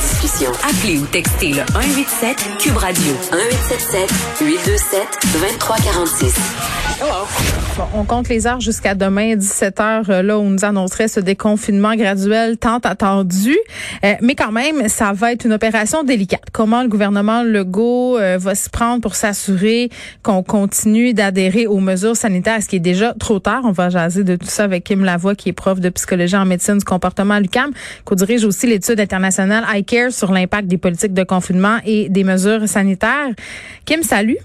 Discussion. Appelez ou textez le 187 Cube Radio 1877 827 2346. Bon, on compte les heures jusqu'à demain, 17h, euh, là où on nous annoncerait ce déconfinement graduel tant attendu. Euh, mais quand même, ça va être une opération délicate. Comment le gouvernement Legault euh, va se prendre pour s'assurer qu'on continue d'adhérer aux mesures sanitaires, ce qui est déjà trop tard? On va jaser de tout ça avec Kim Lavoie, qui est prof de psychologie en médecine du comportement à l'UQAM, qui dirige aussi l'étude internationale sur l'impact des politiques de confinement et des mesures sanitaires. Kim, salut.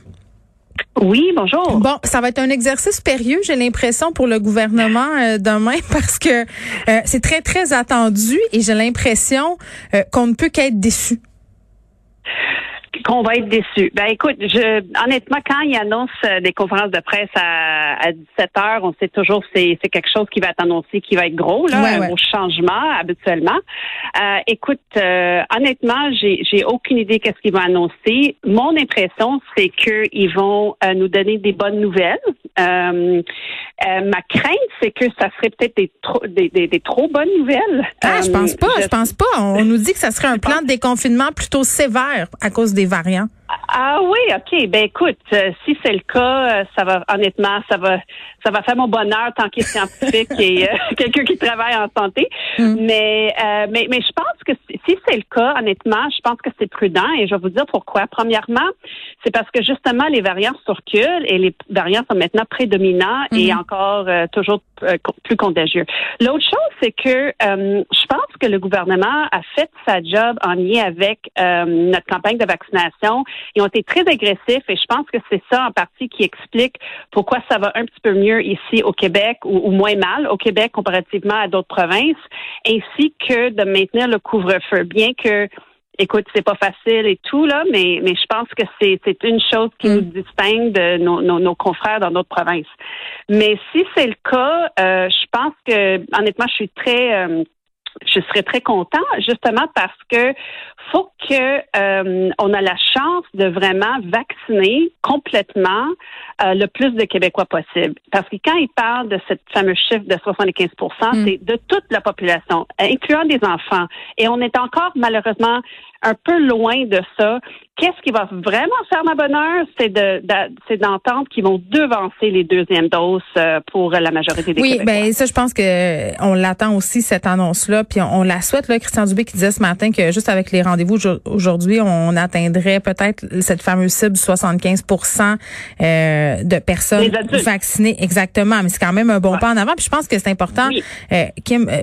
Oui, bonjour. Bon, ça va être un exercice périlleux, j'ai l'impression, pour le gouvernement euh, demain, parce que euh, c'est très, très attendu et j'ai l'impression euh, qu'on ne peut qu'être déçu qu'on va être déçu. Ben écoute, je honnêtement, quand il annonce euh, des conférences de presse à, à 17 heures, on sait toujours c'est c'est quelque chose qui va être annoncé, qui va être gros là, un gros changement habituellement. Euh, écoute, euh, honnêtement, j'ai j'ai aucune idée qu'est-ce qu'ils vont annoncer. Mon impression, c'est qu'ils vont euh, nous donner des bonnes nouvelles. ma crainte, c'est que ça serait peut-être des trop des, des, trop bonnes nouvelles. Ah, je pense pas, je, je pense pas. On nous dit que ça serait un plan de déconfinement plutôt sévère à cause des variants. Ah oui, ok. Ben écoute, euh, si c'est le cas, euh, ça va honnêtement, ça va, ça va faire mon bonheur tant qu'il est scientifique et euh, quelqu'un qui travaille en santé. Mm. Mais, mais, mais je pense que si c'est le cas, honnêtement, je pense que c'est prudent et je vais vous dire pourquoi. Premièrement, c'est parce que justement les variants circulent et les variants sont maintenant prédominants et mm-hmm. encore toujours plus contagieux. L'autre chose, c'est que je pense que le gouvernement a fait sa job en lien avec notre campagne de vaccination ils ont été très agressifs et je pense que c'est ça en partie qui explique pourquoi ça va un petit peu mieux ici au Québec ou, moins mal au Québec comparativement à d'autres provinces, ainsi que de maintenir le couvre-feu. Bien que écoute, c'est pas facile et tout, là, mais, mais je pense que c'est, c'est une chose qui mm. nous distingue de nos, nos, confrères dans d'autres provinces. Mais si c'est le cas, euh, je pense que, honnêtement, je suis très, euh, je serais très content justement parce que faut que euh, on a la chance de vraiment vacciner complètement euh, le plus de Québécois possible. Parce que quand ils parlent de ce fameux chiffre de 75 mm. c'est de toute la population, incluant des enfants. Et on est encore malheureusement un peu loin de ça. Qu'est-ce qui va vraiment faire ma bonheur, c'est de, c'est d'entendre qu'ils vont devancer les deuxièmes doses euh, pour la majorité des oui, Québécois. Oui, ben ça, je pense que on l'attend aussi cette annonce-là, puis on, la souhaite. Là, Christian Dubé qui disait ce matin que juste avec les rendez-vous aujourd'hui, on atteindrait peut-être cette fameuse cible 75% euh, de personnes vaccinées exactement. Mais c'est quand même un bon pas en avant. Puis je pense que c'est important, euh, Kim, euh,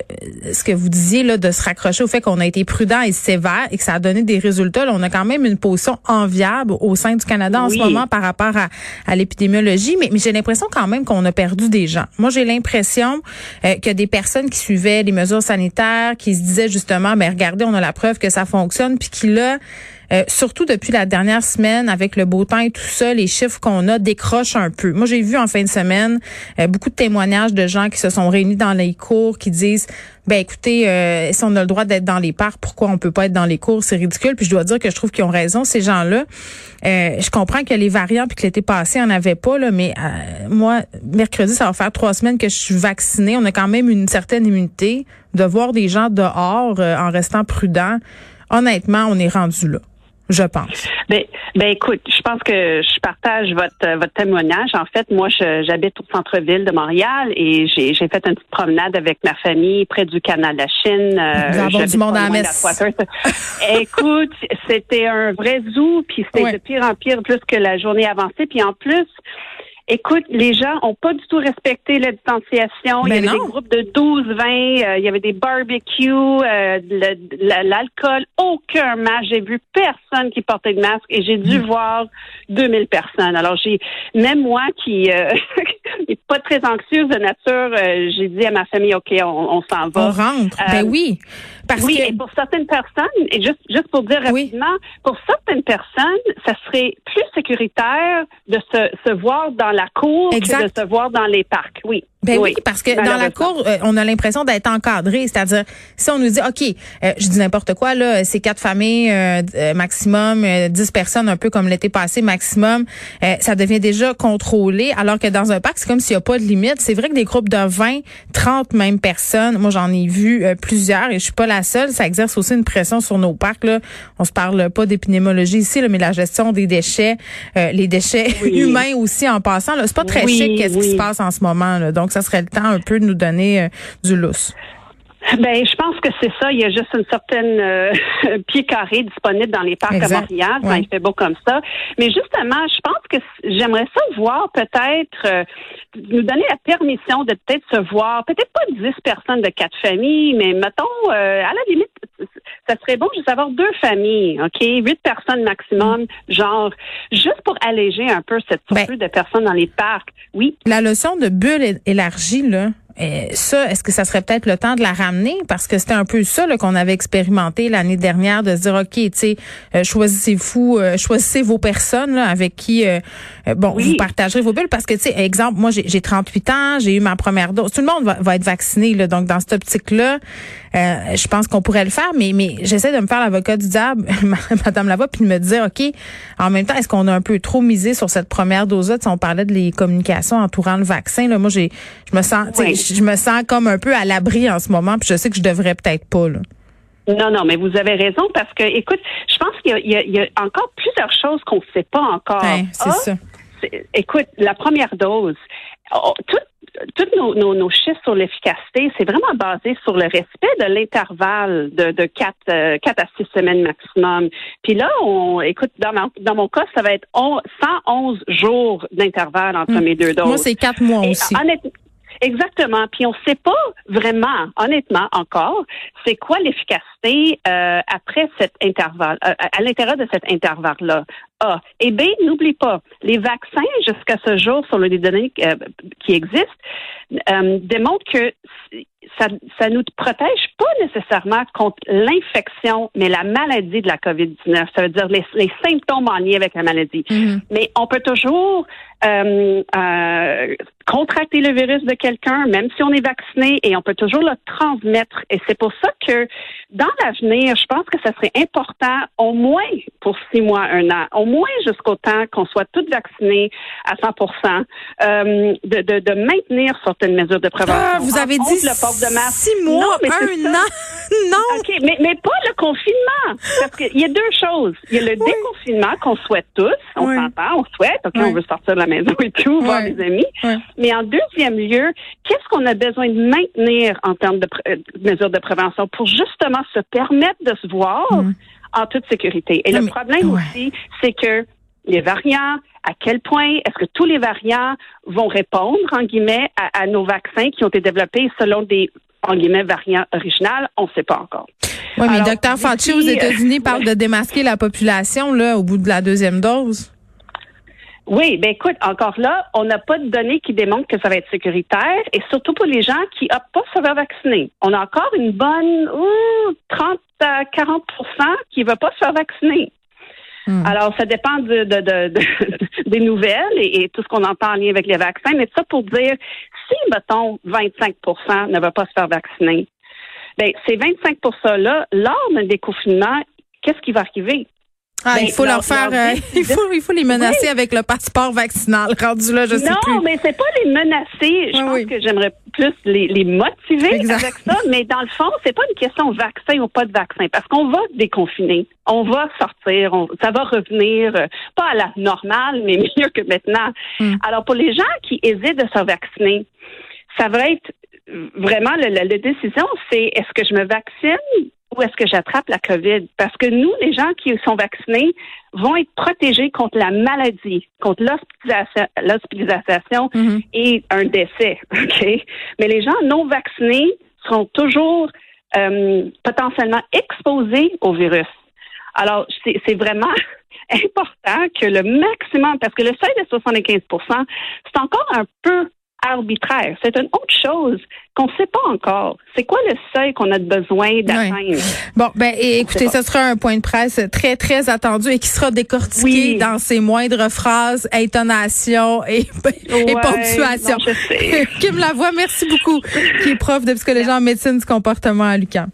ce que vous disiez là, de se raccrocher au fait qu'on a été prudent et sévère et que ça a des résultats. Là, on a quand même une position enviable au sein du Canada en ce moment par rapport à, à l'épidémiologie. Mais, mais j'ai l'impression quand même qu'on a perdu des gens. Moi, j'ai l'impression euh, que des personnes qui suivaient les mesures sanitaires, qui se disaient justement, ben regardez, on a la preuve que ça fonctionne, puis qui là euh, surtout depuis la dernière semaine, avec le beau temps et tout ça, les chiffres qu'on a décrochent un peu. Moi, j'ai vu en fin de semaine euh, beaucoup de témoignages de gens qui se sont réunis dans les cours, qui disent, ben écoutez, euh, si on a le droit d'être dans les parcs, pourquoi on peut pas être dans les cours? C'est ridicule. Puis je dois dire que je trouve qu'ils ont raison ces gens-là. je comprends que les variants puis que l'été passé, on avait pas là, mais moi, mercredi, ça va faire trois semaines que je suis vaccinée. On a quand même une certaine immunité. De voir des gens dehors en restant prudent, honnêtement, on est rendu là je pense. Ben, ben écoute, je pense que je partage votre votre témoignage. En fait, moi, j'habite au centre-ville de Montréal et j'ai fait une petite promenade avec ma famille près du canal de la Chine. Euh, Nous avons du monde à la écoute, c'était un vrai zoo, puis c'était de pire en pire plus que la journée avancée. Puis en plus, Écoute, les gens ont pas du tout respecté la distanciation. il y Ben avait des groupes de 12, 20, euh, il y avait des barbecues, euh, l'alcool, aucun masque. J'ai vu personne qui portait de masque et j'ai dû voir 2000 personnes. Alors, j'ai, même moi qui euh, est pas très anxieuse de nature, euh, j'ai dit à ma famille, OK, on, on s'en va. On rentre. Euh, ben oui. Parce oui, que et pour certaines personnes, et juste, juste pour dire Oui. rapidement, pour certaines personnes, ça serait plus sécuritaire de se, se voir dans la cour Exact. que de se voir dans les parcs. Oui. Ben oui, parce que dans la cour, euh, on a l'impression d'être encadré. C'est-à-dire, si on nous dit, OK, euh, je dis n'importe quoi, là, c'est quatre familles euh, euh, maximum, euh, dix personnes, un peu comme l'été passé maximum, euh, ça devient déjà contrôlé, alors que dans un parc, c'est comme s'il n'y a pas de limite. C'est vrai que des groupes de 20, 30 même personnes, moi j'en ai vu euh, plusieurs et je suis pas la seule, ça exerce aussi une pression sur nos parcs. Là. On se parle pas d'épidémiologie ici, là, mais la gestion des déchets, euh, les déchets Oui. humains aussi en passant, là, c'est pas très Oui, chic qu'est-ce qui se passe en ce moment. Là. Donc, ça serait le temps un peu de nous donner euh, du lousse. Ben, je pense que c'est ça. Il y a juste une certaine euh, pied carré disponible dans les parcs Exact. à Montréal Ouais. il fait beau comme ça. Mais justement, je pense que j'aimerais ça voir peut-être euh, nous donner la permission de peut-être se voir, peut-être pas 10 personnes de quatre familles, mais mettons, euh, à la limite, ça serait bon juste avoir deux familles, OK? Huit personnes maximum, genre, juste pour alléger un peu cette Ben- surplus de personnes dans les parcs. Oui, La notion de bulle élargie, là, euh, ça, est-ce que ça serait peut-être le temps de la ramener? Parce que c'était un peu ça qu'on avait expérimenté l'année dernière, de se dire, OK, tu sais, euh, choisissez-vous, euh, choisissez vos personnes là, avec qui, euh, euh, bon, Oui. vous partagerez vos bulles. Parce que, tu sais, exemple, moi, j'ai j'ai 38 ans, j'ai eu ma première dose. Tout le monde va, va être vacciné, là. Donc, dans cette optique-là, euh, je pense qu'on pourrait le faire, mais, mais j'essaie de me faire l'avocat du diable, Madame Lavoie, puis de me dire, OK, en même temps, est-ce qu'on a un peu trop misé sur cette première dose-là? On parlait de les communications entourant le vaccin. Là, moi, j'ai, je me sens, Oui. Je je me sens comme un peu à l'abri en ce moment, puis je sais que je devrais peut-être pas. Là. Non, non, mais vous avez raison parce que, écoute, je pense qu'il y a- y, y encore plusieurs choses qu'on ne sait pas encore. Ouais, c'est Ah, ça. Écoute, la première dose, oh, tout- tous nos, nos, nos chiffres sur l'efficacité, c'est vraiment basé sur le respect de l'intervalle de, de 4, euh, quatre à 6 semaines maximum. Puis là, on, écoute, dans, ma- dans mon cas, ça va être on- 111 jours d'intervalle entre mes deux doses. Hmm. Moi, c'est quatre mois Et aussi. Exactement. Puis on ne sait pas vraiment, honnêtement, encore, c'est quoi l'efficacité euh, après cet intervalle, euh, à l'intérieur de cet intervalle-là. A. Et B, n'oublie pas, les vaccins, jusqu'à ce jour, sur les données euh, qui existent, démontrent que ça ça nous protège pas nécessairement contre l'infection, mais la maladie de la COVID-19. Ça veut dire les, les symptômes en lien avec la maladie. Mhm. Mais on peut toujours euh, euh, contracter le virus de quelqu'un, même si on est vacciné, et on peut toujours le transmettre. Et c'est pour ça que dans l'avenir, je pense que ça serait important, au moins pour six mois, un an, au moins jusqu'au temps qu'on soit tous vaccinés à 100 euh, de, de, de maintenir certaines mesures de prévention. Ah, vous avez dit le port de masque. six mois, Non, mais c'est un an. non. OK, mais, mais pas confinement. Parce qu'il y a deux choses. Il y a le déconfinement qu'on souhaite tous. On Oui. s'entend, on souhaite. OK, Oui. on veut sortir de la maison et tout, voir les amis. Mais en deuxième lieu, qu'est-ce qu'on a besoin de maintenir en termes de, euh, de mesures de prévention pour justement se permettre de se voir en toute sécurité? Et le problème aussi, c'est que les variants, à quel point est-ce que tous les variants vont répondre, en guillemets, à, à nos vaccins qui ont été développés selon des, en guillemets, variants originaux? On ne sait pas encore. Oui, mais Alors, Dr. Fauci aux d'ici, États-Unis euh, parle de démasquer la population là au bout de la deuxième dose. Oui, ben écoute, encore là, on n'a pas de données qui démontrent que ça va être sécuritaire et surtout pour les gens qui optent pas se faire vacciner. On a encore une bonne ouh, 30 à 40% qui ne veulent pas se faire vacciner. Hmm. Alors, ça dépend de, de- de- de- des nouvelles et, et tout ce qu'on entend en lien avec les vaccins. Mais ça pour dire, si, mettons, 25% ne veulent pas se faire vacciner, ben ces 25 %-là, lors d'un déconfinement, qu'est-ce qui va arriver? Ah, Ben, il faut leur faire, euh, il faut, il faut les menacer avec le passeport vaccinal. Rendu là, je sais non, plus. mais c'est pas les menacer. Je Oui, pense oui. que j'aimerais plus les, les motiver Exact. avec ça. Mais dans le fond, c'est pas une question vaccin ou pas de vaccin, parce qu'on va déconfiner, on va sortir, on- ça va revenir euh, pas à la normale, mais mieux que maintenant. Hmm. Alors pour les gens qui hésitent de se vacciner, ça va être vraiment le- la, la décision, c'est est-ce que je me vaccine ou est-ce que j'attrape la COVID? Parce que nous, les gens qui sont vaccinés, vont être protégés contre la maladie, contre l'hospitalisation Mhm. et un décès. OK? Mais les gens non vaccinés seront toujours euh, potentiellement exposés au virus. Alors, c'est c'est vraiment important que le maximum, parce que le seuil de 75% c'est encore un peu arbitraire. C'est une autre chose qu'on ne sait pas encore. C'est quoi le seuil qu'on a besoin d'atteindre? Bon, ben et écoutez, ce sera un point de presse très, très attendu et qui sera décortiqué Oui. dans ses moindres phrases, intonations et, et Ouais, non, je sais. Kim Lavoie, merci beaucoup, qui est prof de psychologie en médecine du comportement à l'UQAM.